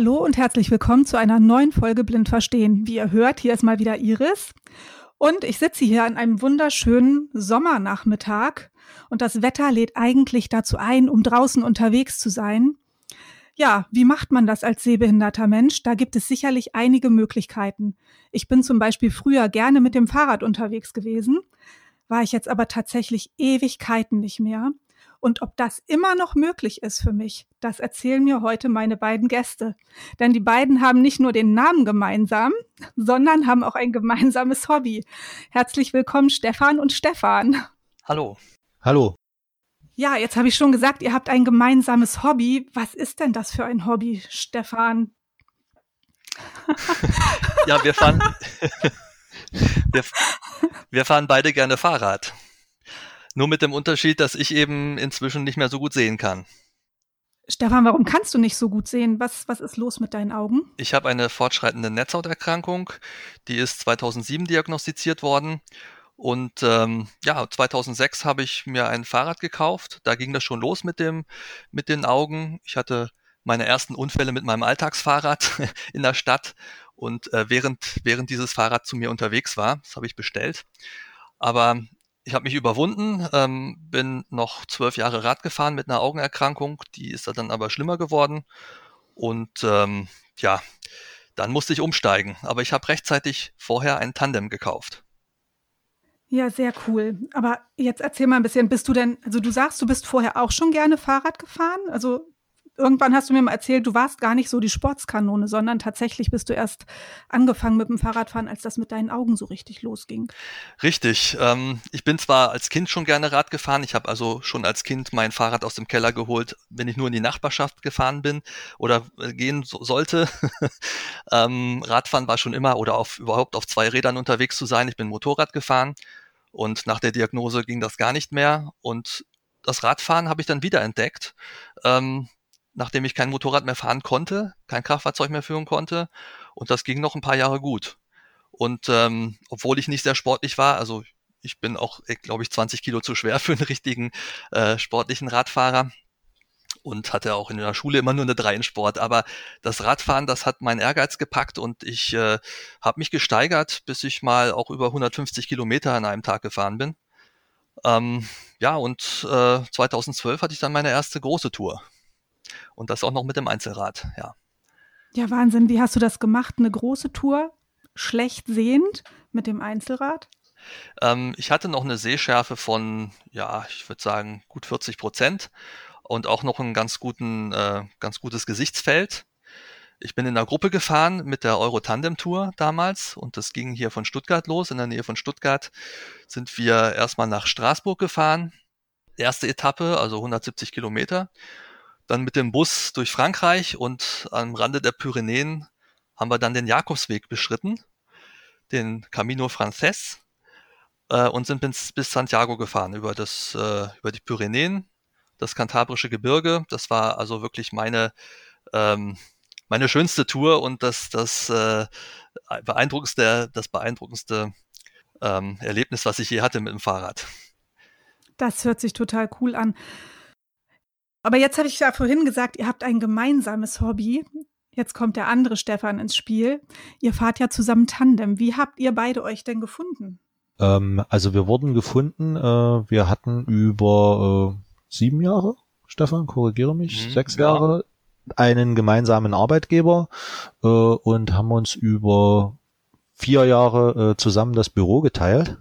Hallo und herzlich willkommen zu einer neuen Folge Blind Verstehen. Wie ihr hört, hier ist mal wieder Iris. Und ich sitze hier an einem wunderschönen Sommernachmittag und das Wetter lädt eigentlich dazu ein, um draußen unterwegs zu sein. Ja, wie macht man das als sehbehinderter Mensch? Da gibt es sicherlich einige Möglichkeiten. Ich bin zum Beispiel früher gerne mit dem Fahrrad unterwegs gewesen, war ich jetzt aber tatsächlich Ewigkeiten nicht mehr. Und ob das immer noch möglich ist für mich, das erzählen mir heute meine beiden Gäste. Denn die beiden haben nicht nur den Namen gemeinsam, sondern haben auch ein gemeinsames Hobby. Herzlich willkommen, Stefan und Stefan. Hallo. Hallo. Ja, jetzt habe ich schon gesagt, ihr habt ein gemeinsames Hobby. Was ist denn das für ein Hobby, Stefan? ja, wir fahren, wir, wir fahren beide gerne Fahrrad. Nur mit dem Unterschied, dass ich eben inzwischen nicht mehr so gut sehen kann. Stefan, warum kannst du nicht so gut sehen? Was, was ist los mit deinen Augen? Ich habe eine fortschreitende Netzhauterkrankung. Die ist 2007 diagnostiziert worden. Und ähm, ja, 2006 habe ich mir ein Fahrrad gekauft. Da ging das schon los mit dem, mit den Augen. Ich hatte meine ersten Unfälle mit meinem Alltagsfahrrad in der Stadt und äh, während während dieses Fahrrad zu mir unterwegs war, das habe ich bestellt. Aber ich habe mich überwunden, ähm, bin noch zwölf Jahre Rad gefahren mit einer Augenerkrankung, die ist dann aber schlimmer geworden. Und ähm, ja, dann musste ich umsteigen. Aber ich habe rechtzeitig vorher ein Tandem gekauft. Ja, sehr cool. Aber jetzt erzähl mal ein bisschen, bist du denn, also du sagst, du bist vorher auch schon gerne Fahrrad gefahren? Also irgendwann hast du mir mal erzählt, du warst gar nicht so die Sportskanone, sondern tatsächlich bist du erst angefangen mit dem Fahrradfahren, als das mit deinen Augen so richtig losging. Richtig. Ähm, ich bin zwar als Kind schon gerne Rad gefahren. Ich habe also schon als Kind mein Fahrrad aus dem Keller geholt, wenn ich nur in die Nachbarschaft gefahren bin oder äh, gehen so, sollte. ähm, Radfahren war schon immer oder auf, überhaupt auf zwei Rädern unterwegs zu sein. Ich bin Motorrad gefahren und nach der Diagnose ging das gar nicht mehr und das Radfahren habe ich dann wieder entdeckt. Ähm, nachdem ich kein Motorrad mehr fahren konnte, kein Kraftfahrzeug mehr führen konnte. Und das ging noch ein paar Jahre gut. Und ähm, obwohl ich nicht sehr sportlich war, also ich bin auch, glaube ich, 20 Kilo zu schwer für einen richtigen äh, sportlichen Radfahrer und hatte auch in der Schule immer nur eine 3 in Sport. Aber das Radfahren, das hat meinen Ehrgeiz gepackt und ich äh, habe mich gesteigert, bis ich mal auch über 150 Kilometer an einem Tag gefahren bin. Ähm, ja, und äh, 2012 hatte ich dann meine erste große Tour. Und das auch noch mit dem Einzelrad, ja. Ja, Wahnsinn. Wie hast du das gemacht? Eine große Tour, schlecht sehend mit dem Einzelrad? Ähm, ich hatte noch eine Sehschärfe von, ja, ich würde sagen, gut 40 Prozent und auch noch ein ganz guten, äh, ganz gutes Gesichtsfeld. Ich bin in einer Gruppe gefahren mit der Euro Tandem Tour damals und das ging hier von Stuttgart los. In der Nähe von Stuttgart sind wir erstmal nach Straßburg gefahren. Erste Etappe, also 170 Kilometer dann mit dem Bus durch Frankreich und am Rande der Pyrenäen haben wir dann den Jakobsweg beschritten, den Camino Frances äh, und sind bis, bis Santiago gefahren über das äh, über die Pyrenäen, das kantabrische Gebirge. Das war also wirklich meine ähm, meine schönste Tour und das das äh, beeindruckendste das beeindruckendste ähm, Erlebnis, was ich je hatte mit dem Fahrrad. Das hört sich total cool an. Aber jetzt habe ich ja vorhin gesagt, ihr habt ein gemeinsames Hobby. Jetzt kommt der andere Stefan ins Spiel. Ihr fahrt ja zusammen Tandem. Wie habt ihr beide euch denn gefunden? Ähm, also wir wurden gefunden, äh, wir hatten über äh, sieben Jahre, Stefan, korrigiere mich, mhm, sechs ja. Jahre einen gemeinsamen Arbeitgeber äh, und haben uns über vier Jahre äh, zusammen das Büro geteilt.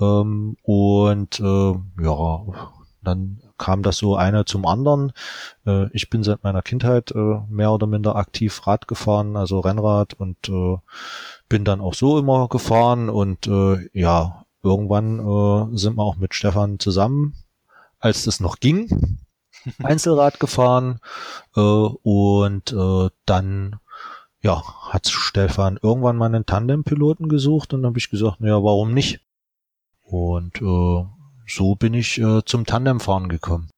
Ähm, und äh, ja, dann kam das so einer zum anderen. Äh, ich bin seit meiner Kindheit äh, mehr oder minder aktiv Rad gefahren, also Rennrad und äh, bin dann auch so immer gefahren und äh, ja, irgendwann äh, sind wir auch mit Stefan zusammen, als das noch ging, Einzelrad gefahren äh, und äh, dann ja, hat Stefan irgendwann mal einen Tandempiloten gesucht und dann habe ich gesagt, naja, warum nicht? Und äh, so bin ich äh, zum Tandemfahren gekommen.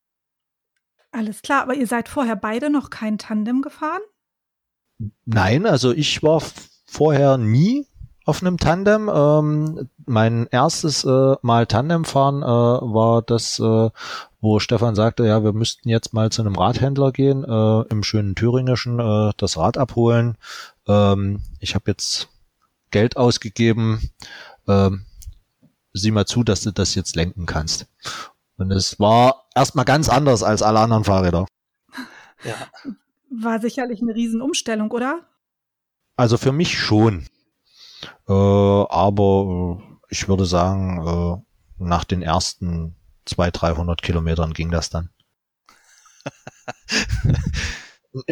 Alles klar, aber ihr seid vorher beide noch kein Tandem gefahren? Nein, also ich war vorher nie auf einem Tandem. Ähm, mein erstes äh, Mal Tandemfahren äh, war das äh, wo Stefan sagte, ja, wir müssten jetzt mal zu einem Radhändler gehen, äh, im schönen Thüringischen, äh, das Rad abholen. Ähm, ich habe jetzt Geld ausgegeben. Ähm, sieh mal zu, dass du das jetzt lenken kannst. Und es war erstmal ganz anders als alle anderen Fahrräder. Ja. War sicherlich eine Riesenumstellung, oder? Also für mich schon. Äh, aber äh, ich würde sagen, äh, nach den ersten 200, 300 Kilometern ging das dann.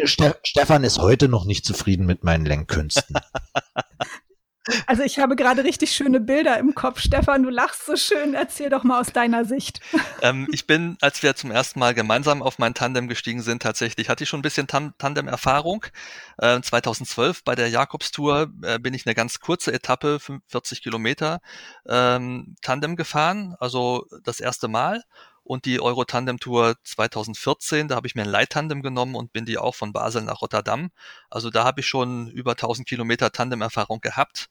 Ste Stefan ist heute noch nicht zufrieden mit meinen Lenkkünsten. Also ich habe gerade richtig schöne Bilder im Kopf. Stefan, du lachst so schön. Erzähl doch mal aus deiner Sicht. Ähm, ich bin, als wir zum ersten Mal gemeinsam auf mein Tandem gestiegen sind, tatsächlich hatte ich schon ein bisschen Tan Tandem-Erfahrung. Äh, 2012 bei der Jakobstour äh, bin ich eine ganz kurze Etappe, 45 Kilometer, ähm, Tandem gefahren. Also das erste Mal und die Euro-Tandem Tour 2014, da habe ich mir ein Leittandem genommen und bin die auch von Basel nach Rotterdam. Also da habe ich schon über 1000 Kilometer Tandem-Erfahrung gehabt.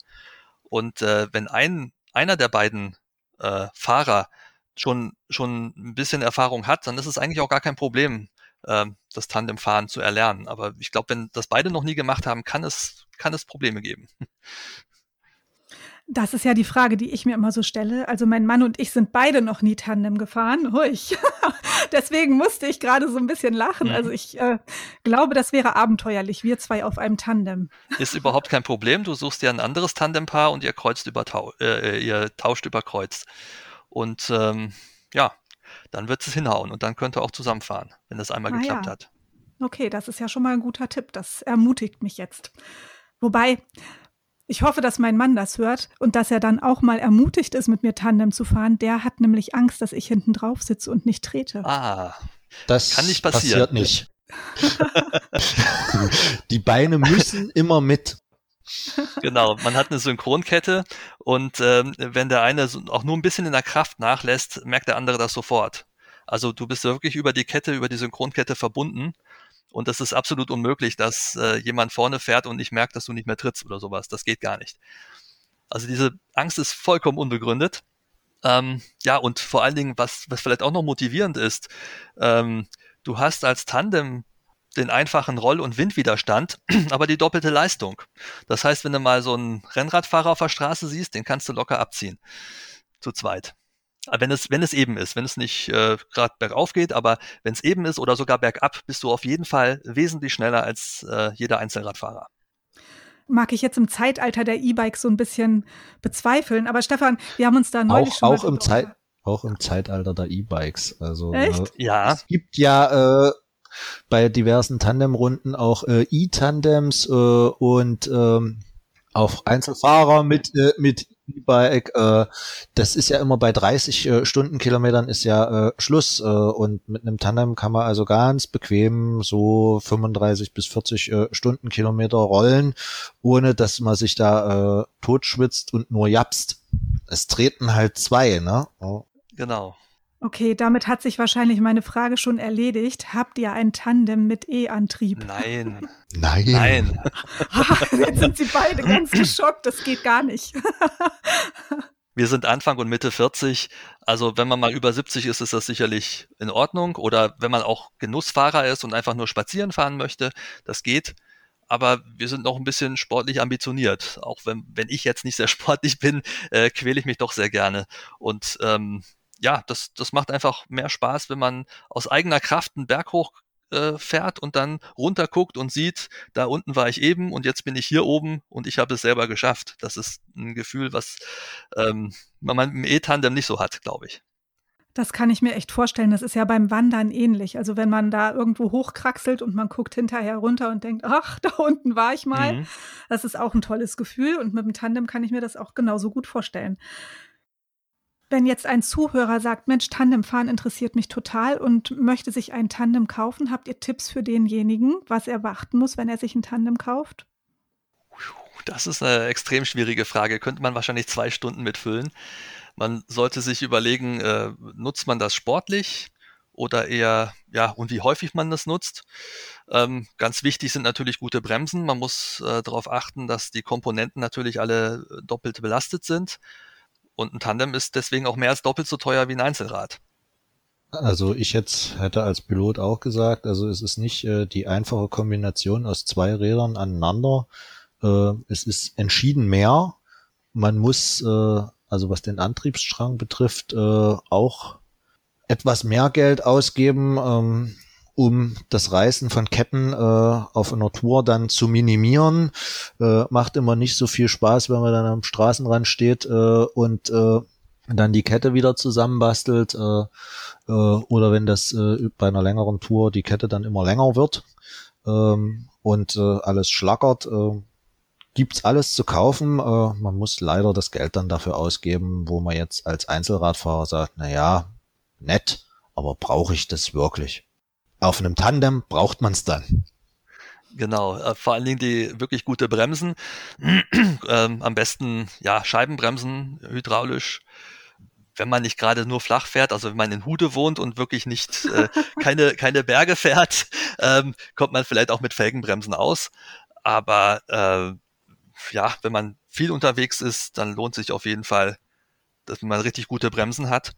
Und äh, wenn ein einer der beiden äh, Fahrer schon schon ein bisschen Erfahrung hat, dann ist es eigentlich auch gar kein Problem, äh, das Tandemfahren zu erlernen. Aber ich glaube, wenn das beide noch nie gemacht haben, kann es kann es Probleme geben. Das ist ja die Frage, die ich mir immer so stelle. Also mein Mann und ich sind beide noch nie Tandem gefahren. Huich. Deswegen musste ich gerade so ein bisschen lachen. Also ich äh, glaube, das wäre abenteuerlich, wir zwei auf einem Tandem. Ist überhaupt kein Problem. Du suchst dir ein anderes Tandempaar und ihr kreuzt über äh, ihr tauscht über Kreuz. Und ähm, ja, dann wird es hinhauen und dann könnt ihr auch zusammenfahren, wenn das einmal ah, geklappt ja. hat. Okay, das ist ja schon mal ein guter Tipp. Das ermutigt mich jetzt. Wobei, ich hoffe, dass mein Mann das hört und dass er dann auch mal ermutigt ist, mit mir Tandem zu fahren. Der hat nämlich Angst, dass ich hinten drauf sitze und nicht trete. Ah, das kann nicht passieren. passiert nicht. Die Beine müssen immer mit. Genau, man hat eine Synchronkette und ähm, wenn der eine auch nur ein bisschen in der Kraft nachlässt, merkt der andere das sofort. Also du bist wirklich über die Kette, über die Synchronkette verbunden und das ist absolut unmöglich, dass äh, jemand vorne fährt und nicht merkt, dass du nicht mehr trittst oder sowas. Das geht gar nicht. Also diese Angst ist vollkommen unbegründet. Ähm, ja, und vor allen Dingen, was, was vielleicht auch noch motivierend ist, ähm, du hast als Tandem den einfachen Roll- und Windwiderstand, aber die doppelte Leistung. Das heißt, wenn du mal so einen Rennradfahrer auf der Straße siehst, den kannst du locker abziehen. Zu zweit wenn es, wenn es eben ist, wenn es nicht äh, gerade bergauf geht, aber wenn es eben ist oder sogar bergab, bist du auf jeden Fall wesentlich schneller als äh, jeder Einzelradfahrer. Mag ich jetzt im Zeitalter der E-Bikes so ein bisschen bezweifeln, aber Stefan, wir haben uns da neulich auch, schon auch im Zeit auch im Zeitalter der E-Bikes. Also Echt? Äh, ja. Es gibt ja äh, bei diversen Tandemrunden auch äh, E-Tandems äh, und ähm, auch Einzelfahrer mit äh, mit E-Bike, äh, das ist ja immer bei 30 äh, Stundenkilometern ist ja äh, Schluss äh, und mit einem Tandem kann man also ganz bequem so 35 bis 40 äh, Stundenkilometer rollen, ohne dass man sich da äh, totschwitzt und nur japst. Es treten halt zwei, ne? Oh. Genau. Okay, damit hat sich wahrscheinlich meine Frage schon erledigt. Habt ihr ein Tandem mit E-Antrieb? Nein. Nein. Nein. Jetzt sind sie beide ganz geschockt. Das geht gar nicht. Wir sind Anfang und Mitte 40. Also wenn man mal über 70 ist, ist das sicherlich in Ordnung. Oder wenn man auch Genussfahrer ist und einfach nur spazieren fahren möchte, das geht. Aber wir sind noch ein bisschen sportlich ambitioniert. Auch wenn, wenn ich jetzt nicht sehr sportlich bin, äh, quäle ich mich doch sehr gerne. Und ähm, ja, das, das macht einfach mehr Spaß, wenn man aus eigener Kraft einen Berg hoch äh, fährt und dann runter guckt und sieht, da unten war ich eben und jetzt bin ich hier oben und ich habe es selber geschafft. Das ist ein Gefühl, was ähm, man mit dem E-Tandem nicht so hat, glaube ich. Das kann ich mir echt vorstellen. Das ist ja beim Wandern ähnlich. Also wenn man da irgendwo hochkraxelt und man guckt hinterher runter und denkt, ach, da unten war ich mal. Mhm. Das ist auch ein tolles Gefühl. Und mit dem Tandem kann ich mir das auch genauso gut vorstellen. Wenn jetzt ein Zuhörer sagt, Mensch, Tandemfahren interessiert mich total und möchte sich ein Tandem kaufen, habt ihr Tipps für denjenigen, was er beachten muss, wenn er sich ein Tandem kauft? Das ist eine extrem schwierige Frage. Könnte man wahrscheinlich zwei Stunden mitfüllen. Man sollte sich überlegen, äh, nutzt man das sportlich oder eher, ja, und wie häufig man das nutzt. Ähm, ganz wichtig sind natürlich gute Bremsen. Man muss äh, darauf achten, dass die Komponenten natürlich alle doppelt belastet sind. Und ein Tandem ist deswegen auch mehr als doppelt so teuer wie ein Einzelrad. Also ich jetzt hätte als Pilot auch gesagt, also es ist nicht äh, die einfache Kombination aus zwei Rädern aneinander. Äh, es ist entschieden mehr. Man muss, äh, also was den Antriebsstrang betrifft, äh, auch etwas mehr Geld ausgeben, ähm, um das Reißen von Ketten äh, auf einer Tour dann zu minimieren. Äh, macht immer nicht so viel Spaß, wenn man dann am Straßenrand steht äh, und äh, dann die Kette wieder zusammenbastelt äh, äh, oder wenn das äh, bei einer längeren Tour die Kette dann immer länger wird ähm, und äh, alles schlackert. Äh, gibt's alles zu kaufen. Äh, man muss leider das Geld dann dafür ausgeben, wo man jetzt als Einzelradfahrer sagt, na ja, nett, aber brauche ich das wirklich? Auf einem Tandem braucht man es dann. Genau, äh, vor allen Dingen die wirklich gute Bremsen. ähm, am besten ja Scheibenbremsen, hydraulisch. Wenn man nicht gerade nur flach fährt, also wenn man in Hude wohnt und wirklich nicht äh, keine, keine Berge fährt, ähm, kommt man vielleicht auch mit Felgenbremsen aus. Aber äh, ja, wenn man viel unterwegs ist, dann lohnt sich auf jeden Fall, dass man richtig gute Bremsen hat.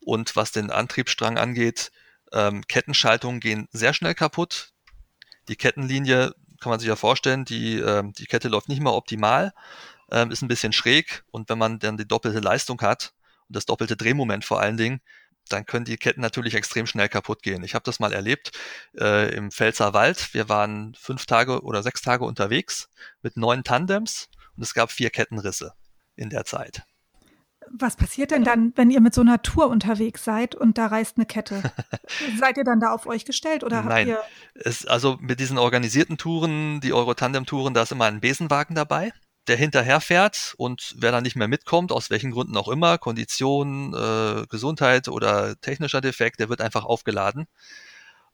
Und was den Antriebsstrang angeht, ähm, Kettenschaltungen gehen sehr schnell kaputt. Die Kettenlinie kann man sich ja vorstellen, die, ähm, die Kette läuft nicht mehr optimal, ähm, ist ein bisschen schräg und wenn man dann die doppelte Leistung hat und das doppelte Drehmoment vor allen Dingen, dann können die Ketten natürlich extrem schnell kaputt gehen. Ich habe das mal erlebt äh, im Pfälzer Wald. Wir waren fünf Tage oder sechs Tage unterwegs mit neun Tandems und es gab vier Kettenrisse in der Zeit. Was passiert denn dann, wenn ihr mit so einer Tour unterwegs seid und da reißt eine Kette? seid ihr dann da auf euch gestellt oder Nein. habt ihr. Es, also mit diesen organisierten Touren, die Euro-Tandem-Touren, da ist immer ein Besenwagen dabei, der hinterher fährt und wer dann nicht mehr mitkommt, aus welchen Gründen auch immer, Kondition, äh, Gesundheit oder technischer Defekt, der wird einfach aufgeladen.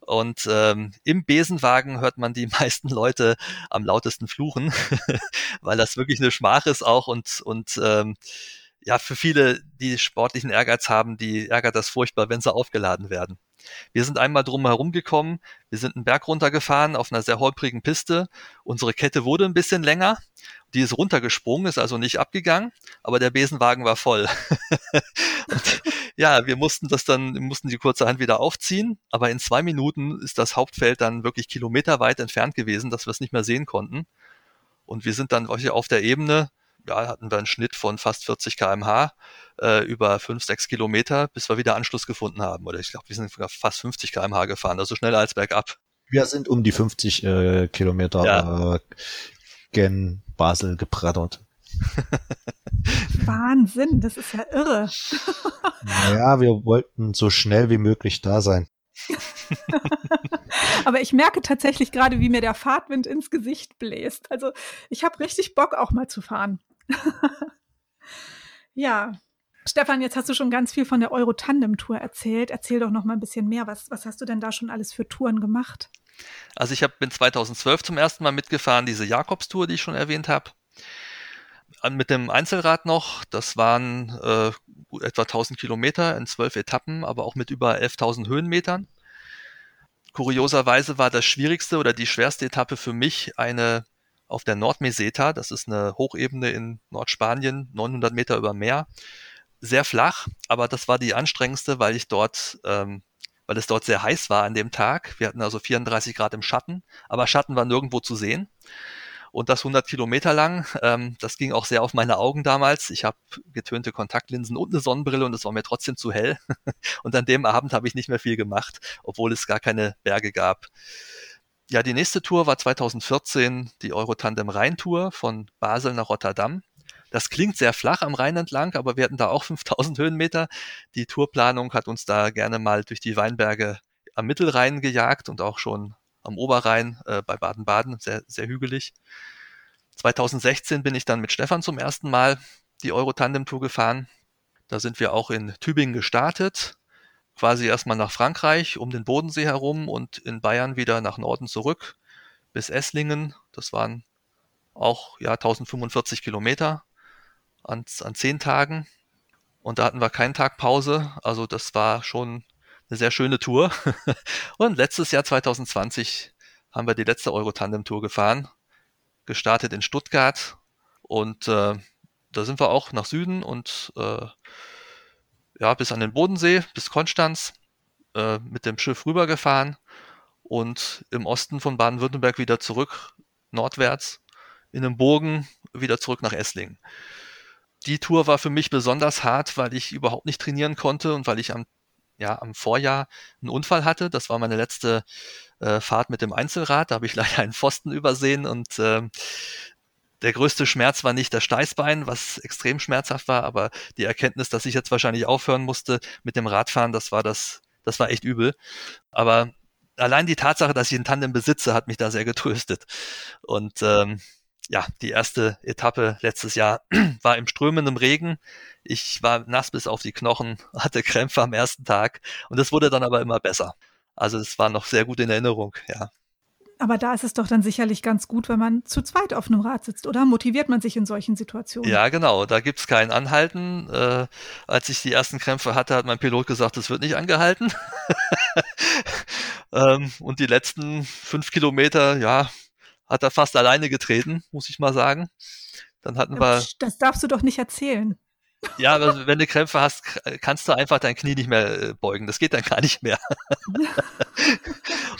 Und ähm, im Besenwagen hört man die meisten Leute am lautesten fluchen, weil das wirklich eine Schmach ist auch und, und ähm, ja, für viele, die sportlichen Ehrgeiz haben, die ärgert das furchtbar, wenn sie aufgeladen werden. Wir sind einmal drum herum gekommen, wir sind einen Berg runtergefahren auf einer sehr holprigen Piste. Unsere Kette wurde ein bisschen länger. Die ist runtergesprungen, ist also nicht abgegangen, aber der Besenwagen war voll. und, ja, wir mussten das dann, mussten die kurzerhand wieder aufziehen, aber in zwei Minuten ist das Hauptfeld dann wirklich kilometerweit entfernt gewesen, dass wir es nicht mehr sehen konnten. Und wir sind dann auf der Ebene ja, hatten wir einen Schnitt von fast 40 kmh äh, über 5, 6 Kilometer, bis wir wieder Anschluss gefunden haben. Oder ich glaube, wir sind sogar fast 50 kmh gefahren, also schneller als bergab. Wir sind um die 50 äh, Kilometer ja. äh, gen Basel gepreddert. Wahnsinn, das ist ja irre. naja, wir wollten so schnell wie möglich da sein. Aber ich merke tatsächlich gerade, wie mir der Fahrtwind ins Gesicht bläst. Also ich habe richtig Bock, auch mal zu fahren. ja. Stefan, jetzt hast du schon ganz viel von der Euro-Tandem-Tour erzählt. Erzähl doch noch mal ein bisschen mehr. Was, was hast du denn da schon alles für Touren gemacht? Also ich hab, bin 2012 zum ersten Mal mitgefahren, diese Jakobstour, die ich schon erwähnt habe. Mit dem Einzelrad noch, das waren äh, etwa 1000 Kilometer in zwölf Etappen, aber auch mit über 11.000 Höhenmetern. Kurioserweise war das schwierigste oder die schwerste Etappe für mich eine auf der Nordmeseta, das ist eine Hochebene in Nordspanien, 900 Meter über Meer, sehr flach, aber das war die anstrengendste, weil ich dort, ähm, weil es dort sehr heiß war an dem Tag. Wir hatten also 34 Grad im Schatten, aber Schatten war nirgendwo zu sehen und das 100 Kilometer lang. Ähm, das ging auch sehr auf meine Augen damals. Ich habe getönte Kontaktlinsen und eine Sonnenbrille und es war mir trotzdem zu hell. und an dem Abend habe ich nicht mehr viel gemacht, obwohl es gar keine Berge gab. Ja, die nächste Tour war 2014 die Eurotandem Rhein-Tour von Basel nach Rotterdam. Das klingt sehr flach am Rhein entlang, aber wir hatten da auch 5000 Höhenmeter. Die Tourplanung hat uns da gerne mal durch die Weinberge am Mittelrhein gejagt und auch schon am Oberrhein äh, bei Baden-Baden, sehr, sehr hügelig. 2016 bin ich dann mit Stefan zum ersten Mal die Euro-Tandem-Tour gefahren. Da sind wir auch in Tübingen gestartet, quasi erstmal nach Frankreich, um den Bodensee herum und in Bayern wieder nach Norden zurück bis Esslingen. Das waren auch ja 1045 Kilometer an, an zehn Tagen. Und da hatten wir keinen Tag Pause. Also das war schon eine sehr schöne Tour. und letztes Jahr 2020 haben wir die letzte Euro-Tandem-Tour gefahren, gestartet in Stuttgart und äh, da sind wir auch nach Süden und äh, ja, bis an den Bodensee, bis Konstanz. äh, mit dem Schiff rübergefahren und im Osten von Baden-Württemberg wieder zurück, nordwärts, in einem Bogen wieder zurück nach Esslingen. Die Tour war für mich besonders hart, weil ich überhaupt nicht trainieren konnte und weil ich am, ja, am Vorjahr einen Unfall hatte. Das war meine letzte äh, Fahrt mit dem Einzelrad. Da habe ich leider einen Pfosten übersehen und äh, der größte Schmerz war nicht das Steißbein, was extrem schmerzhaft war, aber die Erkenntnis, dass ich jetzt wahrscheinlich aufhören musste mit dem Radfahren, das war das, das war echt übel. Aber allein die Tatsache, dass ich ein Tandem besitze, hat mich da sehr getröstet. Und ähm, ja, die erste Etappe letztes Jahr war im strömenden Regen. Ich war nass bis auf die Knochen, hatte Krämpfe am ersten Tag und es wurde dann aber immer besser. Also es war noch sehr gut in Erinnerung, ja. Aber da ist es doch dann sicherlich ganz gut, wenn man zu zweit auf einem Rad sitzt, oder? Motiviert man sich in solchen Situationen? Ja, genau. Da gibt's kein Anhalten. Äh, als ich die ersten Krämpfe hatte, hat mein Pilot gesagt, es wird nicht angehalten. ähm, und die letzten fünf Kilometer, ja, hat er fast alleine getreten, muss ich mal sagen. Dann hatten wir. Das darfst du doch nicht erzählen. Ja, aber wenn du Krämpfe hast, kannst du einfach dein Knie nicht mehr äh, beugen. Das geht dann gar nicht mehr.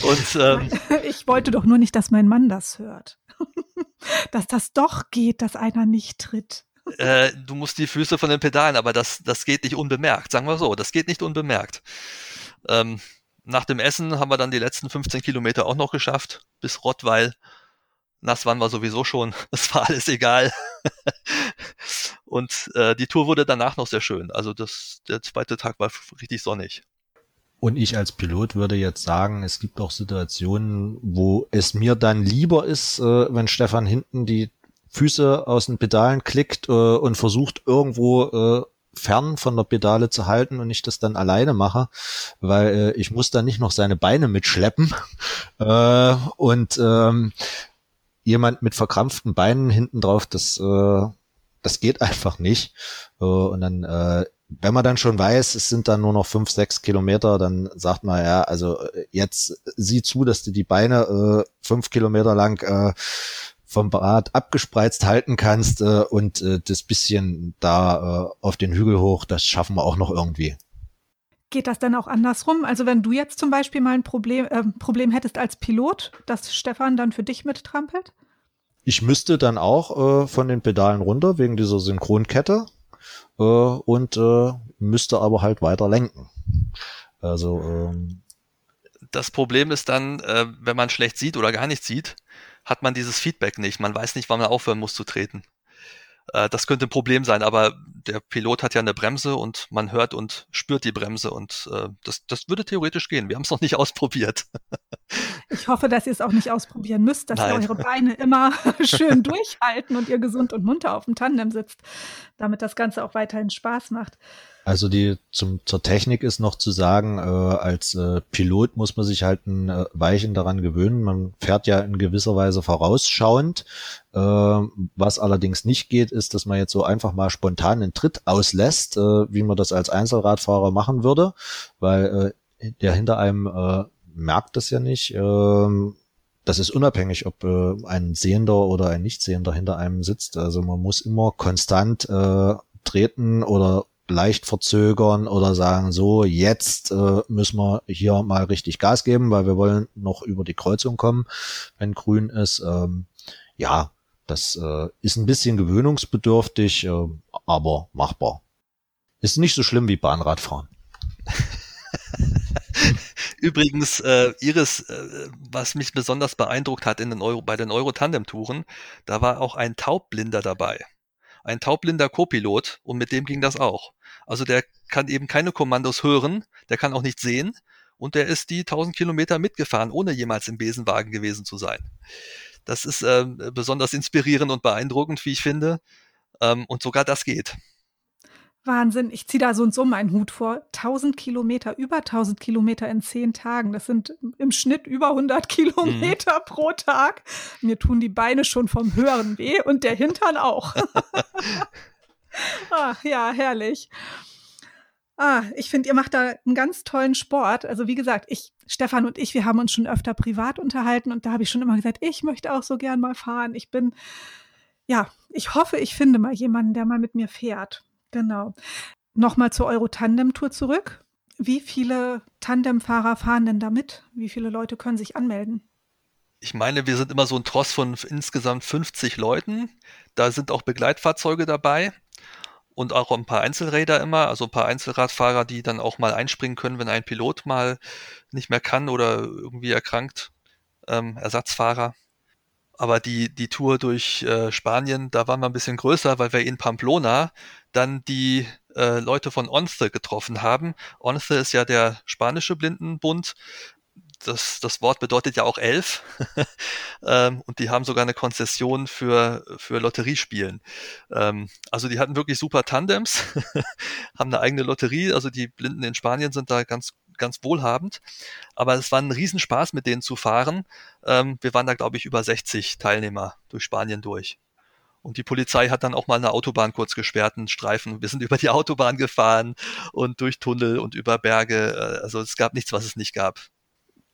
Und, ähm, ich wollte doch nur nicht, dass mein Mann das hört. dass das doch geht, dass einer nicht tritt. Äh, du musst die Füße von den Pedalen, aber das, das geht nicht unbemerkt. Sagen wir so, das geht nicht unbemerkt. Ähm, nach dem Essen haben wir dann die letzten 15 Kilometer auch noch geschafft, bis Rottweil. Nass waren wir sowieso schon. Es war alles egal. Und äh, die Tour wurde danach noch sehr schön. Also das, der zweite Tag war richtig sonnig. Und ich als Pilot würde jetzt sagen, es gibt auch Situationen, wo es mir dann lieber ist, äh, wenn Stefan hinten die Füße aus den Pedalen klickt äh, und versucht irgendwo äh, fern von der Pedale zu halten und ich das dann alleine mache, weil äh, ich muss dann nicht noch seine Beine mitschleppen äh, und ähm, jemand mit verkrampften Beinen hinten drauf, das äh, das geht einfach nicht. Äh, und dann, äh, wenn man dann schon weiß, es sind dann nur noch fünf, sechs Kilometer, dann sagt man, ja, also äh, jetzt sieh zu, dass du die Beine äh, fünf Kilometer lang äh, vom Rad abgespreizt halten kannst äh, und äh, das bisschen da äh, auf den Hügel hoch, das schaffen wir auch noch irgendwie. Geht das dann auch andersrum? Also wenn du jetzt zum Beispiel mal ein Problem, äh, Problem hättest als Pilot, dass Stefan dann für dich mittrampelt? Ich müsste dann auch äh, von den Pedalen runter wegen dieser Synchronkette äh, und äh, müsste aber halt weiter lenken. Also ähm, das Problem ist dann, äh, wenn man schlecht sieht oder gar nicht sieht, hat man dieses Feedback nicht. Man weiß nicht, wann man aufhören muss zu treten. Äh, das könnte ein Problem sein, aber der Pilot hat ja eine Bremse und man hört und spürt die Bremse und äh, das, das würde theoretisch gehen. Wir haben es noch nicht ausprobiert. Ich hoffe, dass ihr es auch nicht ausprobieren müsst, dass Nein. ihr eure Beine immer schön durchhalten und ihr gesund und munter auf dem Tandem sitzt, damit das Ganze auch weiterhin Spaß macht. Also die zum, zur Technik ist noch zu sagen, äh, als äh, Pilot muss man sich halt ein äh, Weichen daran gewöhnen. Man fährt ja in gewisser Weise vorausschauend. Äh, was allerdings nicht geht, ist, dass man jetzt so einfach mal spontan einen Tritt auslässt, äh, wie man das als Einzelradfahrer machen würde, weil äh, der hinter einem äh, merkt das ja nicht. Äh, das ist unabhängig, ob äh, ein Sehender oder ein Nichtsehender hinter einem sitzt. Also man muss immer konstant äh, treten oder leicht verzögern oder sagen, so, jetzt äh, müssen wir hier mal richtig Gas geben, weil wir wollen noch über die Kreuzung kommen, wenn grün ist. Ähm, ja, das äh, ist ein bisschen gewöhnungsbedürftig, äh, aber machbar. Ist nicht so schlimm wie Bahnradfahren. Übrigens, äh, Iris, äh, was mich besonders beeindruckt hat in den Euro, bei den Euro-Tandem-Touren, da war auch ein Taubblinder dabei. Ein taubblinder Co-Pilot und mit dem ging das auch. Also der kann eben keine Kommandos hören, der kann auch nicht sehen und der ist die 1000 Kilometer mitgefahren, ohne jemals im Besenwagen gewesen zu sein. Das ist äh, besonders inspirierend und beeindruckend, wie ich finde. Ähm, und sogar das geht. Wahnsinn. Ich ziehe da so und so meinen Hut vor. 1000 Kilometer, über 1000 Kilometer in zehn Tagen. Das sind im Schnitt über 100 Kilometer mhm. pro Tag. Mir tun die Beine schon vom Hören weh und der Hintern auch. Ach, ja, herrlich. Ah, ich finde, ihr macht da einen ganz tollen Sport. Also wie gesagt, ich, Stefan und ich, wir haben uns schon öfter privat unterhalten und da habe ich schon immer gesagt, ich möchte auch so gern mal fahren. Ich bin, ja, ich hoffe, ich finde mal jemanden, der mal mit mir fährt. Genau. Nochmal zur Euro-Tandem-Tour zurück. Wie viele Tandemfahrer fahren denn damit? Wie viele Leute können sich anmelden? Ich meine, wir sind immer so ein Tross von insgesamt 50 Leuten. Da sind auch Begleitfahrzeuge dabei und auch ein paar Einzelräder immer, also ein paar Einzelradfahrer, die dann auch mal einspringen können, wenn ein Pilot mal nicht mehr kann oder irgendwie erkrankt, ähm, Ersatzfahrer. Aber die, die Tour durch äh, Spanien, da waren wir ein bisschen größer, weil wir in Pamplona dann die äh, Leute von ONCE getroffen haben. ONCE ist ja der spanische Blindenbund. Das, das Wort bedeutet ja auch elf. ähm, und die haben sogar eine Konzession für, für Lotteriespielen. Ähm, also die hatten wirklich super Tandems, haben eine eigene Lotterie. Also die Blinden in Spanien sind da ganz ganz wohlhabend. Aber es war ein Riesenspaß, mit denen zu fahren. Ähm, wir waren da, glaube ich, über 60 Teilnehmer durch Spanien durch. Und die Polizei hat dann auch mal eine Autobahn kurz gesperrt, einen Streifen. Wir sind über die Autobahn gefahren und durch Tunnel und über Berge. Äh, also es gab nichts, was es nicht gab.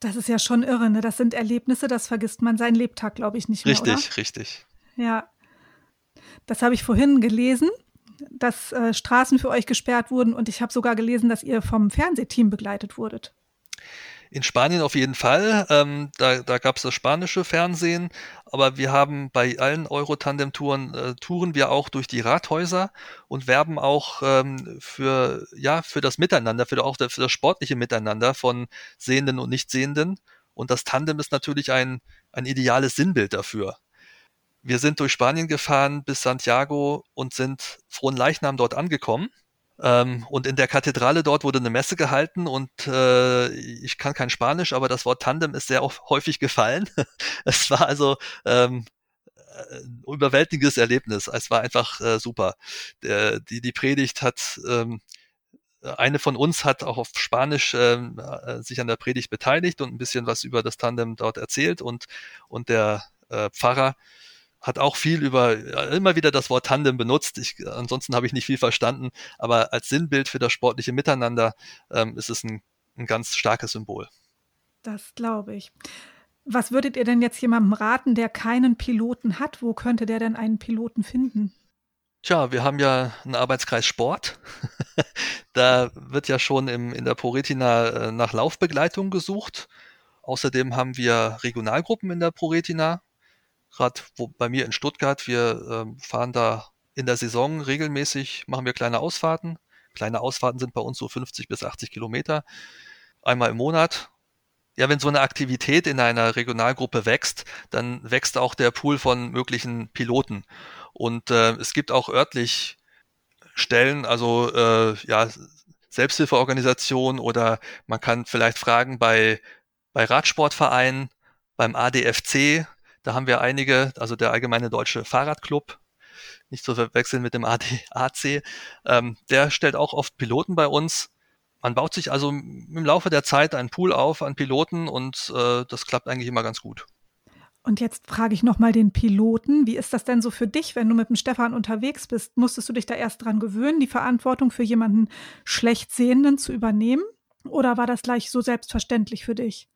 Das ist ja schon irre, ne? Das sind Erlebnisse, das vergisst man seinen Lebtag, glaube ich, nicht mehr. Richtig, oder? richtig. Ja. Das habe ich vorhin gelesen dass äh, Straßen für euch gesperrt wurden und ich habe sogar gelesen, dass ihr vom Fernsehteam begleitet wurdet. In Spanien auf jeden Fall. Ähm, da da gab es das spanische Fernsehen, aber wir haben bei allen Eurotandem-Touren äh, touren wir auch durch die Rathäuser und werben auch ähm, für ja für das Miteinander, für auch für das sportliche Miteinander von Sehenden und Nichtsehenden. Und das Tandem ist natürlich ein ein ideales Sinnbild dafür. Wir sind durch Spanien gefahren bis Santiago und sind frohen Leichnam dort angekommen. Ähm, und in der Kathedrale dort wurde eine Messe gehalten und äh, ich kann kein Spanisch, aber das Wort Tandem ist sehr häufig gefallen. es war also ähm, ein überwältigendes Erlebnis. Es war einfach äh, super. Der, die, die Predigt hat ähm, eine von uns hat auch auf Spanisch ähm, äh, sich an der Predigt beteiligt und ein bisschen was über das Tandem dort erzählt und, und der äh, Pfarrer hat auch viel über, immer wieder das Wort Tandem benutzt. Ich, ansonsten habe ich nicht viel verstanden, aber als Sinnbild für das sportliche Miteinander ähm, ist es ein, ein ganz starkes Symbol. Das glaube ich. Was würdet ihr denn jetzt jemandem raten, der keinen Piloten hat? Wo könnte der denn einen Piloten finden? Tja, wir haben ja einen Arbeitskreis Sport. da wird ja schon im, in der ProRetina äh, nach Laufbegleitung gesucht. Außerdem haben wir Regionalgruppen in der ProRetina, gerade bei mir in Stuttgart, wir ähm, fahren da in der Saison regelmäßig, machen wir kleine Ausfahrten. Kleine Ausfahrten sind bei uns so 50 bis 80 Kilometer, einmal im Monat. Ja, wenn so eine Aktivität in einer Regionalgruppe wächst, dann wächst auch der Pool von möglichen Piloten. Und äh, es gibt auch örtlich Stellen, also äh, ja, Selbsthilfeorganisationen oder man kann vielleicht fragen bei, bei Radsportvereinen, beim ADFC, da haben wir einige, also der Allgemeine Deutsche Fahrradclub, nicht zu verwechseln mit dem ADAC, ähm, der stellt auch oft Piloten bei uns. Man baut sich also im Laufe der Zeit einen Pool auf an Piloten und äh, das klappt eigentlich immer ganz gut. Und jetzt frage ich nochmal den Piloten, wie ist das denn so für dich, wenn du mit dem Stefan unterwegs bist? Musstest du dich da erst dran gewöhnen, die Verantwortung für jemanden schlecht Sehenden zu übernehmen? Oder war das gleich so selbstverständlich für dich?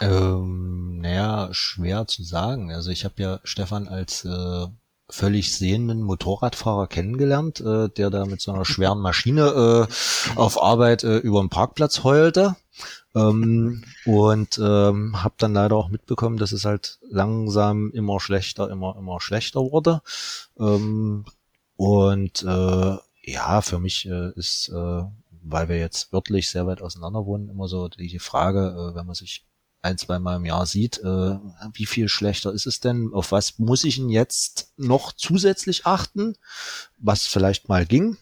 Ähm, naja, schwer zu sagen. Also ich habe ja Stefan als äh, völlig sehenden Motorradfahrer kennengelernt, äh, der da mit so einer schweren Maschine äh, auf Arbeit äh, über den Parkplatz heulte. Ähm, und ähm, habe dann leider auch mitbekommen, dass es halt langsam immer schlechter, immer immer schlechter wurde. Ähm, und äh, ja, für mich äh, ist, äh, weil wir jetzt wirklich sehr weit auseinander wohnen, immer so die Frage, äh, wenn man sich ein, zwei Mal im Jahr sieht, äh, wie viel schlechter ist es denn? Auf was muss ich denn jetzt noch zusätzlich achten? Was vielleicht mal ging.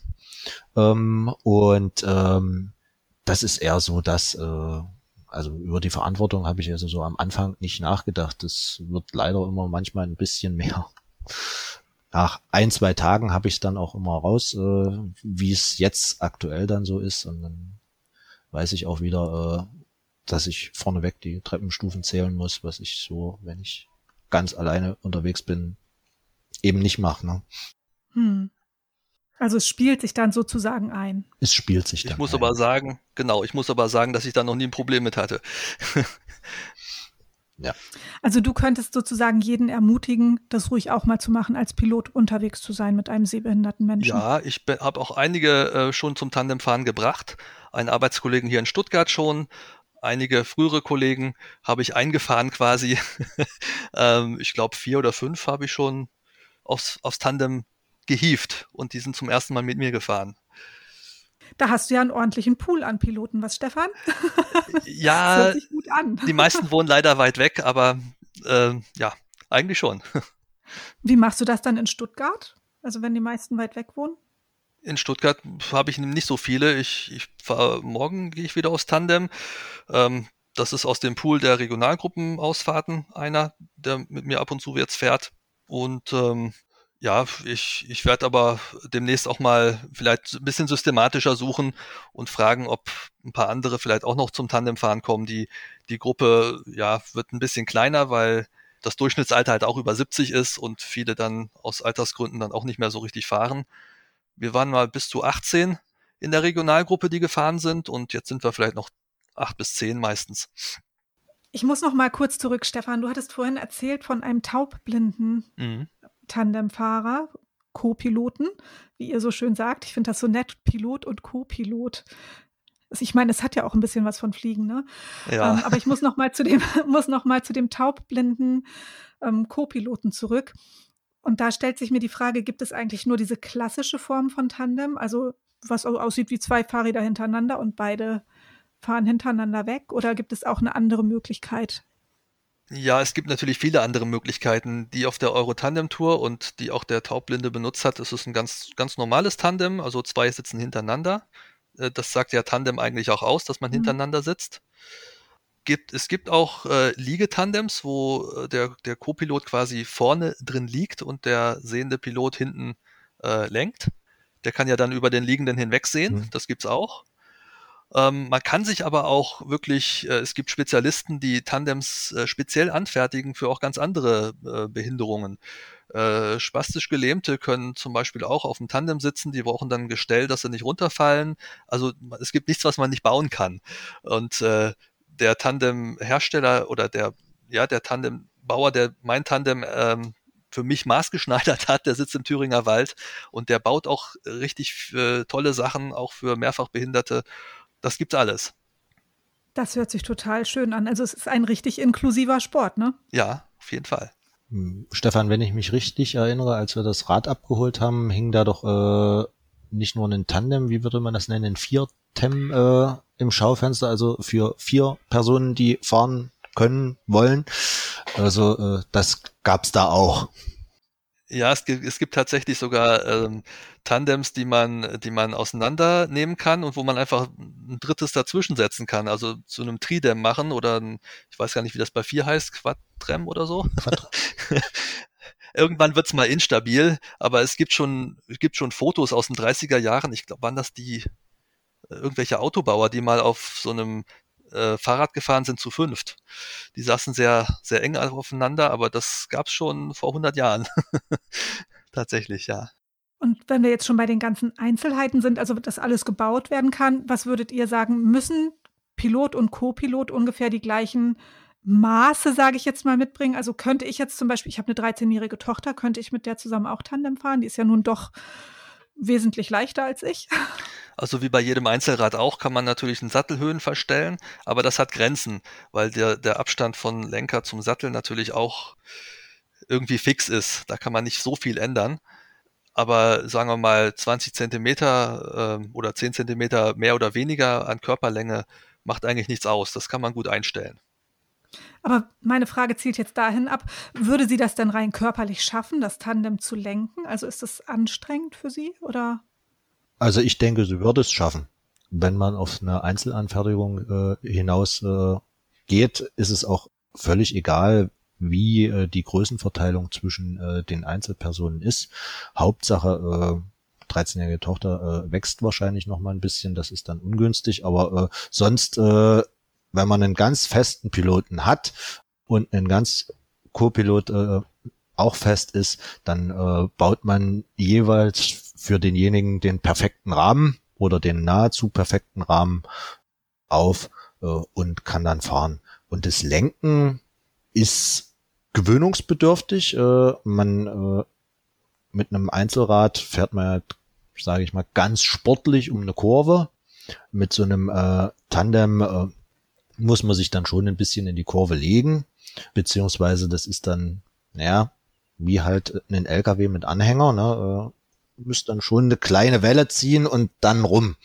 Ähm, und ähm, das ist eher so, dass äh, also über die Verantwortung habe ich also so am Anfang nicht nachgedacht. Das wird leider immer manchmal ein bisschen mehr. Nach ein, zwei Tagen habe ich dann auch immer raus, äh, wie es jetzt aktuell dann so ist. Und dann weiß ich auch wieder, äh, dass ich vorneweg die Treppenstufen zählen muss, was ich so, wenn ich ganz alleine unterwegs bin, eben nicht mache. Ne? Hm. Also es spielt sich dann sozusagen ein. Es spielt sich dann. Ich muss ein. aber sagen, genau, ich muss aber sagen, dass ich da noch nie ein Problem mit hatte. ja. Also du könntest sozusagen jeden ermutigen, das ruhig auch mal zu machen, als Pilot unterwegs zu sein mit einem sehbehinderten Menschen. Ja, ich habe auch einige äh, schon zum Tandemfahren gebracht, einen Arbeitskollegen hier in Stuttgart schon. Einige frühere Kollegen habe ich eingefahren quasi. ähm, ich glaube, vier oder fünf habe ich schon aufs, aufs Tandem gehievt und die sind zum ersten Mal mit mir gefahren. Da hast du ja einen ordentlichen Pool an Piloten, was Stefan? Ja, die meisten wohnen leider weit weg, aber äh, ja, eigentlich schon. Wie machst du das dann in Stuttgart? Also wenn die meisten weit weg wohnen? In Stuttgart habe ich nicht so viele. Ich, ich fahre morgen gehe ich wieder aus Tandem. Ähm, das ist aus dem Pool der Regionalgruppenausfahrten einer, der mit mir ab und zu jetzt fährt. Und ähm, ja, ich, ich werde aber demnächst auch mal vielleicht ein bisschen systematischer suchen und fragen, ob ein paar andere vielleicht auch noch zum Tandemfahren kommen. Die, die Gruppe ja, wird ein bisschen kleiner, weil das Durchschnittsalter halt auch über 70 ist und viele dann aus Altersgründen dann auch nicht mehr so richtig fahren. Wir waren mal bis zu 18 in der Regionalgruppe, die gefahren sind und jetzt sind wir vielleicht noch acht bis zehn meistens. Ich muss noch mal kurz zurück, Stefan. Du hattest vorhin erzählt von einem taubblinden mhm. Tandemfahrer, Co-Piloten, wie ihr so schön sagt. Ich finde das so nett, Pilot und Co-Pilot. Ich meine, es hat ja auch ein bisschen was von Fliegen, ne? Ja. Ähm, aber ich muss noch mal zu dem, muss noch mal zu dem taubblinden ähm, Co-Piloten zurück. Und da stellt sich mir die Frage, gibt es eigentlich nur diese klassische Form von Tandem, also was aussieht wie zwei Fahrräder hintereinander und beide fahren hintereinander weg, oder gibt es auch eine andere Möglichkeit, ja, es gibt natürlich viele andere Möglichkeiten, die auf der Euro-Tandem-Tour und die auch der Taubblinde benutzt hat. Es ist ein ganz, ganz normales Tandem, also zwei sitzen hintereinander. Äh, das sagt ja Tandem eigentlich auch aus, dass man mhm. hintereinander sitzt. Gibt, es gibt auch äh, Liegetandems, wo äh, der, der Co-Pilot quasi vorne drin liegt und der sehende Pilot hinten äh, lenkt. Der kann ja dann über den Liegenden hinwegsehen. Mhm. Das gibt's auch. Ähm, man kann sich aber auch wirklich, äh, es gibt Spezialisten, die Tandems äh, speziell anfertigen für auch ganz andere äh, Behinderungen. Äh, spastisch Gelähmte können zum Beispiel auch auf dem Tandem sitzen, die brauchen dann ein Gestell, dass sie nicht runterfallen. Also es gibt nichts, was man nicht bauen kann. Und äh, der Tandem-Hersteller oder der, ja, der Tandem-Bauer, der mein Tandem ähm, für mich maßgeschneidert hat, der sitzt im Thüringer Wald und der baut auch richtig äh, tolle Sachen, auch für Mehrfachbehinderte. Das gibt alles. Das hört sich total schön an. Also es ist ein richtig inklusiver Sport, ne? Ja, auf jeden Fall. Hm, Stefan, wenn ich mich richtig erinnere, als wir das Rad abgeholt haben, hing da doch äh, nicht nur ein Tandem, wie würde man das nennen, ein Viertem äh, im Schaufenster, also für vier Personen, die fahren können, wollen. Also äh, das gab's da auch. Ja, es gibt, es gibt tatsächlich sogar ähm, Tandems, die man, die man auseinandernehmen kann und wo man einfach ein drittes dazwischen setzen kann. Also zu einem Tridem machen oder ein, ich weiß gar nicht, wie das bei vier heißt, Quadrem oder so. Irgendwann wird's mal instabil, aber es gibt schon, es gibt schon Fotos aus den 30er Jahren. Ich glaube, waren das die irgendwelche Autobauer, die mal auf so einem äh, Fahrrad gefahren sind zu fünft. Die saßen sehr, sehr eng aufeinander, aber das gab es schon vor 100 Jahren. Tatsächlich, ja. Und wenn wir jetzt schon bei den ganzen Einzelheiten sind, also dass alles gebaut werden kann, was würdet ihr sagen, müssen Pilot und Co-Pilot ungefähr die gleichen Maße, sage ich jetzt mal, mitbringen? Also könnte ich jetzt zum Beispiel, ich habe eine 13-jährige Tochter, könnte ich mit der zusammen auch Tandem fahren? Die ist ja nun doch wesentlich leichter als ich. Also wie bei jedem Einzelrad auch, kann man natürlich einen Sattelhöhen verstellen, aber das hat Grenzen, weil der, der Abstand von Lenker zum Sattel natürlich auch irgendwie fix ist. Da kann man nicht so viel ändern. Aber sagen wir mal 20 Zentimeter äh, oder 10 Zentimeter mehr oder weniger an Körperlänge macht eigentlich nichts aus. Das kann man gut einstellen. Aber meine Frage zielt jetzt dahin ab, würde sie das denn rein körperlich schaffen, das Tandem zu lenken? Also ist das anstrengend für sie oder? Also ich denke, sie würde es schaffen. Wenn man auf eine Einzelanfertigung äh, hinaus äh, geht, ist es auch völlig egal, wie äh, die Größenverteilung zwischen äh, den Einzelpersonen ist. Hauptsache, äh, 13-jährige Tochter äh, wächst wahrscheinlich noch mal ein bisschen, das ist dann ungünstig, aber äh, sonst äh, wenn man einen ganz festen Piloten hat und einen ganz Co-Pilot äh, auch fest ist, dann äh, baut man jeweils für denjenigen den perfekten Rahmen oder den nahezu perfekten Rahmen auf äh, und kann dann fahren. Und das Lenken ist gewöhnungsbedürftig. Äh, man äh, mit einem Einzelrad fährt man, sage ich mal, ganz sportlich um eine Kurve Mit so einem äh, Tandem äh, muss man sich dann schon ein bisschen in die Kurve legen, beziehungsweise das ist dann, naja, wie halt ein LKW mit Anhänger, ne, äh, müsst dann schon eine kleine Welle ziehen und dann rum.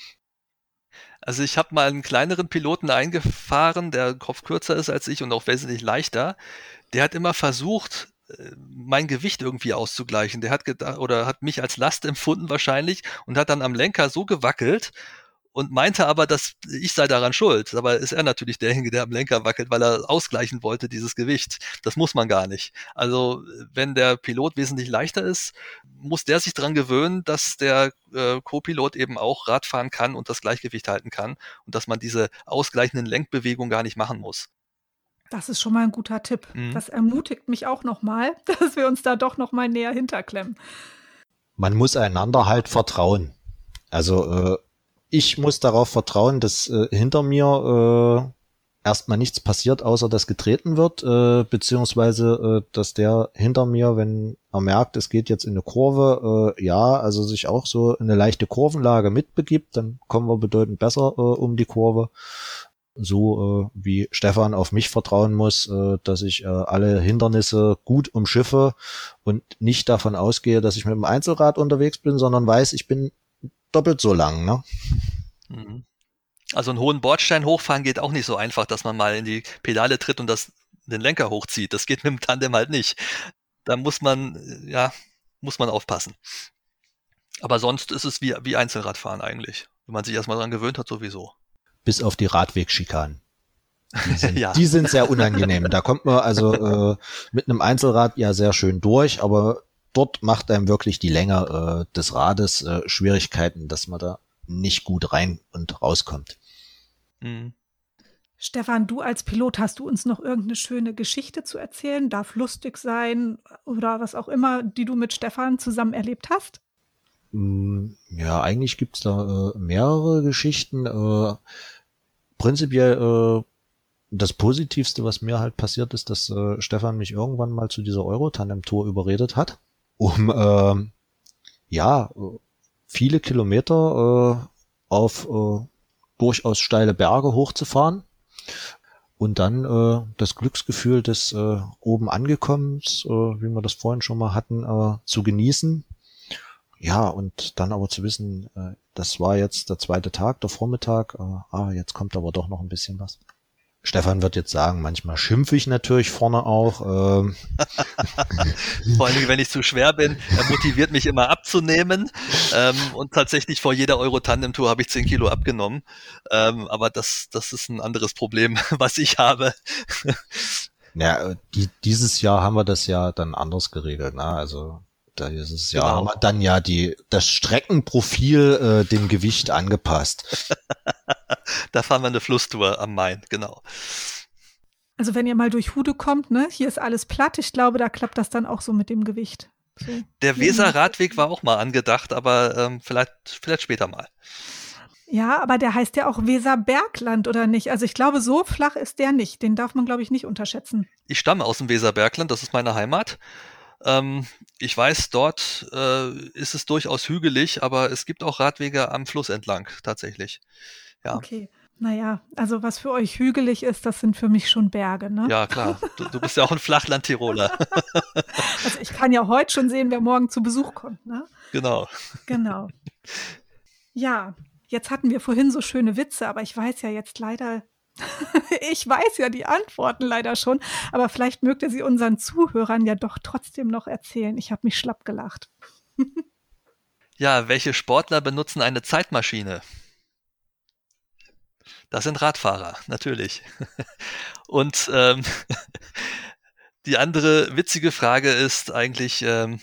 Also ich habe mal einen kleineren Piloten eingefahren, der Kopf kürzer ist als ich und auch wesentlich leichter. Der hat immer versucht, äh, mein Gewicht irgendwie auszugleichen. Der hat gedacht, oder hat mich als Last empfunden wahrscheinlich und hat dann am Lenker so gewackelt und meinte aber, dass ich sei daran schuld. Aber ist er natürlich derjenige, der am Lenker wackelt, weil er ausgleichen wollte, dieses Gewicht. Das muss man gar nicht. Also wenn der Pilot wesentlich leichter ist, muss der sich dran gewöhnen, dass der äh, Co-Pilot eben auch Radfahren kann und das Gleichgewicht halten kann und dass man diese ausgleichenden Lenkbewegungen gar nicht machen muss. Das ist schon mal ein guter Tipp. Mhm. Das ermutigt mich auch nochmal, dass wir uns da doch nochmal näher hinterklemmen. Man muss einander halt vertrauen. Also äh, ich muss darauf vertrauen, dass äh, hinter mir äh, erstmal nichts passiert, außer dass getreten wird, äh, beziehungsweise äh, dass der hinter mir, wenn er merkt, es geht jetzt in eine Kurve, äh, ja, also sich auch so in eine leichte Kurvenlage mitbegibt, dann kommen wir bedeutend besser äh, um die Kurve. So äh, wie Stefan auf mich vertrauen muss, äh, dass ich äh, alle Hindernisse gut umschiffe und nicht davon ausgehe, dass ich mit dem Einzelrad unterwegs bin, sondern weiß, ich bin doppelt so lang, ne? Mhm. Also einen hohen Bordstein hochfahren geht auch nicht so einfach, dass man mal in die Pedale tritt und das, den Lenker hochzieht. Das geht mit dem Tandem halt nicht. Da muss man, ja, muss man aufpassen. Aber sonst ist es wie, wie Einzelradfahren eigentlich. Wenn man sich erstmal daran gewöhnt hat, sowieso. Bis auf die Radwegschikanen. Die sind, ja. die sind sehr unangenehm. Da kommt man also äh, mit einem Einzelrad ja sehr schön durch, aber dort macht einem wirklich die Länge äh, des Rades äh, Schwierigkeiten, dass man da nicht gut rein und rauskommt. Mhm. Stefan, du als Pilot, hast du uns noch irgendeine schöne Geschichte zu erzählen? Darf lustig sein oder was auch immer, die du mit Stefan zusammen erlebt hast? Mm, ja, eigentlich gibt's da äh, mehrere Geschichten. Äh, prinzipiell äh, das Positivste, was mir halt passiert ist, dass äh, Stefan mich irgendwann mal zu dieser Euro-Tandem-Tour überredet hat um äh, ja viele Kilometer äh, auf äh, durchaus steile Berge hochzufahren und dann äh, das Glücksgefühl des äh, oben Angekommens, äh, wie wir das vorhin schon mal hatten, äh, zu genießen. Ja, und dann aber zu wissen, äh, das war jetzt der zweite Tag, der Vormittag, äh, ah, jetzt kommt aber doch noch ein bisschen was. Stefan wird jetzt sagen, manchmal schimpfe ich natürlich vorne auch. Ähm. vor allem, wenn ich zu schwer bin, er motiviert mich immer abzunehmen. Ähm, und tatsächlich vor jeder Euro-Tandem-Tour habe ich 10 Kilo abgenommen. Ähm, aber das, das ist ein anderes Problem, was ich habe. ja, die, dieses Jahr haben wir das ja dann anders geregelt. Ne? Also dieses Jahr genau. haben wir dann ja die, das Streckenprofil äh, dem Gewicht angepasst. da fahren wir eine Flusstour am Main, genau. Also wenn ihr mal durch Hude kommt, ne, hier ist alles platt. Ich glaube, da klappt das dann auch so mit dem Gewicht. So. Der Weser-Radweg war auch mal angedacht, aber ähm, vielleicht, vielleicht später mal. Ja, aber der heißt ja auch Weserbergland, oder nicht? Also ich glaube, so flach ist der nicht. Den darf man, glaube ich, nicht unterschätzen. Ich stamme aus dem Weserbergland, das ist meine Heimat. Ähm, ich weiß, dort äh, ist es durchaus hügelig, aber es gibt auch Radwege am Fluss entlang, tatsächlich. Ja. Okay. Naja, also was für euch hügelig ist, das sind für mich schon Berge, ne? Ja, klar. Du, du bist ja auch ein Flachland-Tiroler. also ich kann ja heute schon sehen, wer morgen zu Besuch kommt, ne? Genau. Genau. Ja, jetzt hatten wir vorhin so schöne Witze, aber ich weiß ja jetzt leider ich weiß ja die Antworten leider schon, aber vielleicht mögt ihr sie unseren Zuhörern ja doch trotzdem noch erzählen. Ich habe mich schlapp gelacht. ja, welche Sportler benutzen eine Zeitmaschine? Das sind Radfahrer, natürlich. Und ähm, die andere witzige Frage ist eigentlich, ähm,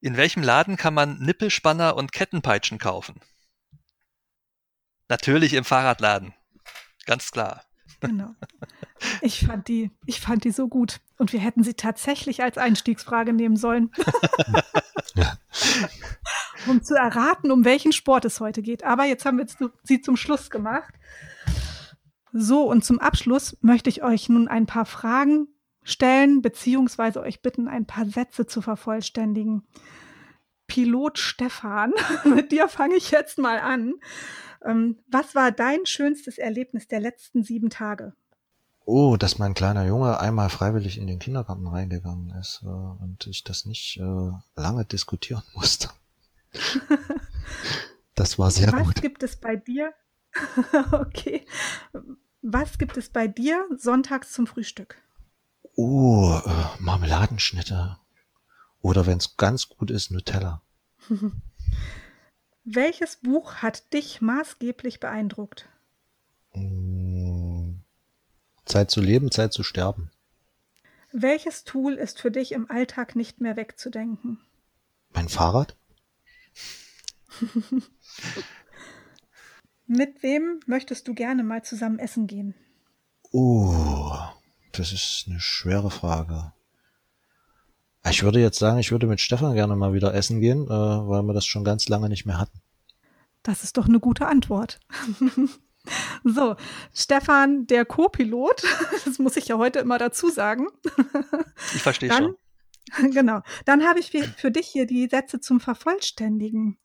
in welchem Laden kann man Nippelspanner und Kettenpeitschen kaufen? Natürlich im Fahrradladen. Ganz klar. Genau. Ich fand die, ich fand die so gut. Und wir hätten sie tatsächlich als Einstiegsfrage nehmen sollen. um zu erraten, um welchen Sport es heute geht. Aber jetzt haben wir sie zum Schluss gemacht. So, und zum Abschluss möchte ich euch nun ein paar Fragen stellen, beziehungsweise euch bitten, ein paar Sätze zu vervollständigen. Pilot Stefan, mit dir fange ich jetzt mal an. Ähm, was war dein schönstes Erlebnis der letzten sieben Tage? Oh, dass mein kleiner Junge einmal freiwillig in den Kindergarten reingegangen ist äh, und ich das nicht äh, lange diskutieren musste. das war sehr Was gut. Was gibt es bei dir? okay. Was gibt es bei dir sonntags zum Frühstück? Oh, äh, Marmeladenschnitte. Oder wenn es ganz gut ist, Nutella. Welches Buch hat dich maßgeblich beeindruckt? Mm, Zeit zu leben, Zeit zu sterben. Welches Tool ist für dich im Alltag nicht mehr wegzudenken? Mein Fahrrad? Mit wem möchtest du gerne mal zusammen essen gehen? Oh, das ist eine schwere Frage. Ich würde jetzt sagen, ich würde mit Stefan gerne mal wieder essen gehen, äh, weil wir das schon ganz lange nicht mehr hatten. Das ist doch eine gute Antwort. so, Stefan, der Co-Pilot, das muss ich ja heute immer dazu sagen. Ich verstehe schon. Genau. Dann habe ich für dich hier die Sätze zum Vervollständigen.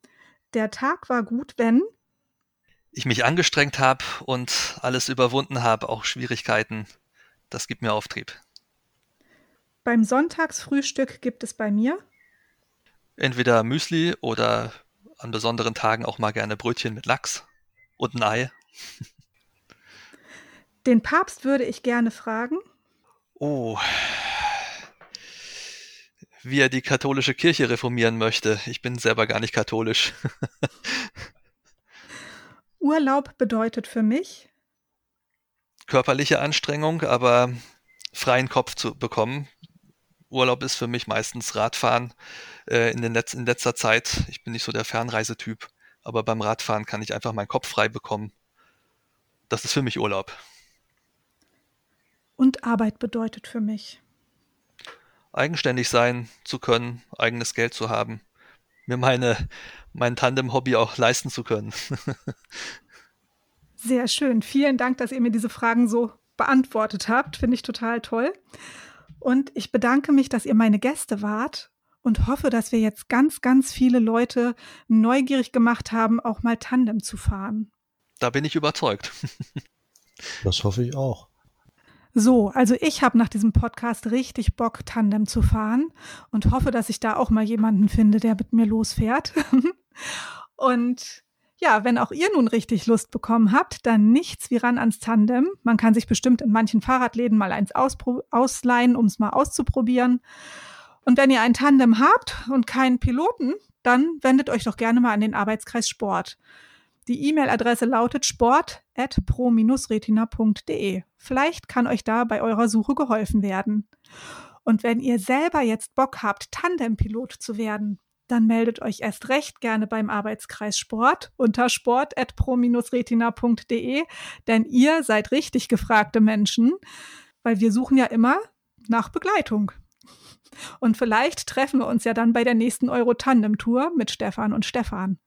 Der Tag war gut, wenn ich mich angestrengt habe und alles überwunden habe, auch Schwierigkeiten. Das gibt mir Auftrieb. Beim Sonntagsfrühstück gibt es bei mir entweder Müsli oder an besonderen Tagen auch mal gerne Brötchen mit Lachs und ein Ei. Den Papst würde ich gerne fragen. Oh. Wie er die katholische Kirche reformieren möchte. Ich bin selber gar nicht katholisch. Urlaub bedeutet für mich körperliche Anstrengung, aber freien Kopf zu bekommen. Urlaub ist für mich meistens Radfahren äh, in, den Letz in letzter Zeit. Ich bin nicht so der Fernreisetyp, aber beim Radfahren kann ich einfach meinen Kopf frei bekommen. Das ist für mich Urlaub. Und Arbeit bedeutet für mich. Eigenständig sein zu können, eigenes Geld zu haben, mir meine, mein Tandem-Hobby auch leisten zu können. Sehr schön. Vielen Dank, dass ihr mir diese Fragen so beantwortet habt. Finde ich total toll. Und ich bedanke mich, dass ihr meine Gäste wart und hoffe, dass wir jetzt ganz, ganz viele Leute neugierig gemacht haben, auch mal Tandem zu fahren. Da bin ich überzeugt. das hoffe ich auch. So, also ich habe nach diesem Podcast richtig Bock, Tandem zu fahren und hoffe, dass ich da auch mal jemanden finde, der mit mir losfährt. und ja, wenn auch ihr nun richtig Lust bekommen habt, dann nichts wie ran ans Tandem. Man kann sich bestimmt in manchen Fahrradläden mal eins ausleihen, um es mal auszuprobieren. Und wenn ihr ein Tandem habt und keinen Piloten, dann wendet euch doch gerne mal an den Arbeitskreis Sport. Die E-Mail-Adresse lautet sport.pro-retina.de. Vielleicht kann euch da bei eurer Suche geholfen werden. Und wenn ihr selber jetzt Bock habt, Tandempilot zu werden, dann meldet euch erst recht gerne beim Arbeitskreis Sport unter sport.pro-retina.de, denn ihr seid richtig gefragte Menschen, weil wir suchen ja immer nach Begleitung. Und vielleicht treffen wir uns ja dann bei der nächsten Euro-Tandem-Tour mit Stefan und Stefan.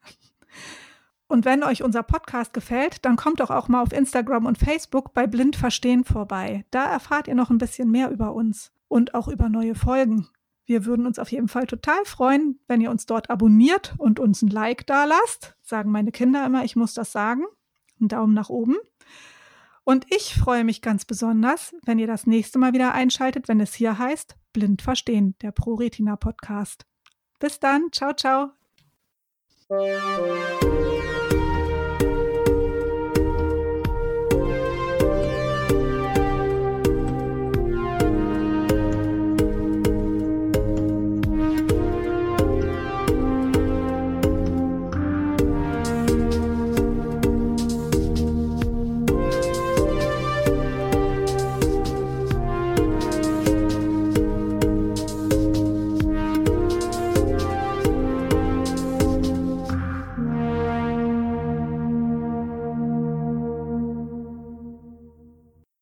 Und wenn euch unser Podcast gefällt, dann kommt doch auch mal auf Instagram und Facebook bei Blind Verstehen vorbei. Da erfahrt ihr noch ein bisschen mehr über uns und auch über neue Folgen. Wir würden uns auf jeden Fall total freuen, wenn ihr uns dort abonniert und uns ein Like da lasst. Sagen meine Kinder immer, ich muss das sagen. Einen Daumen nach oben. Und ich freue mich ganz besonders, wenn ihr das nächste Mal wieder einschaltet, wenn es hier heißt Blind Verstehen, der ProRetina Podcast. Bis dann, ciao, ciao.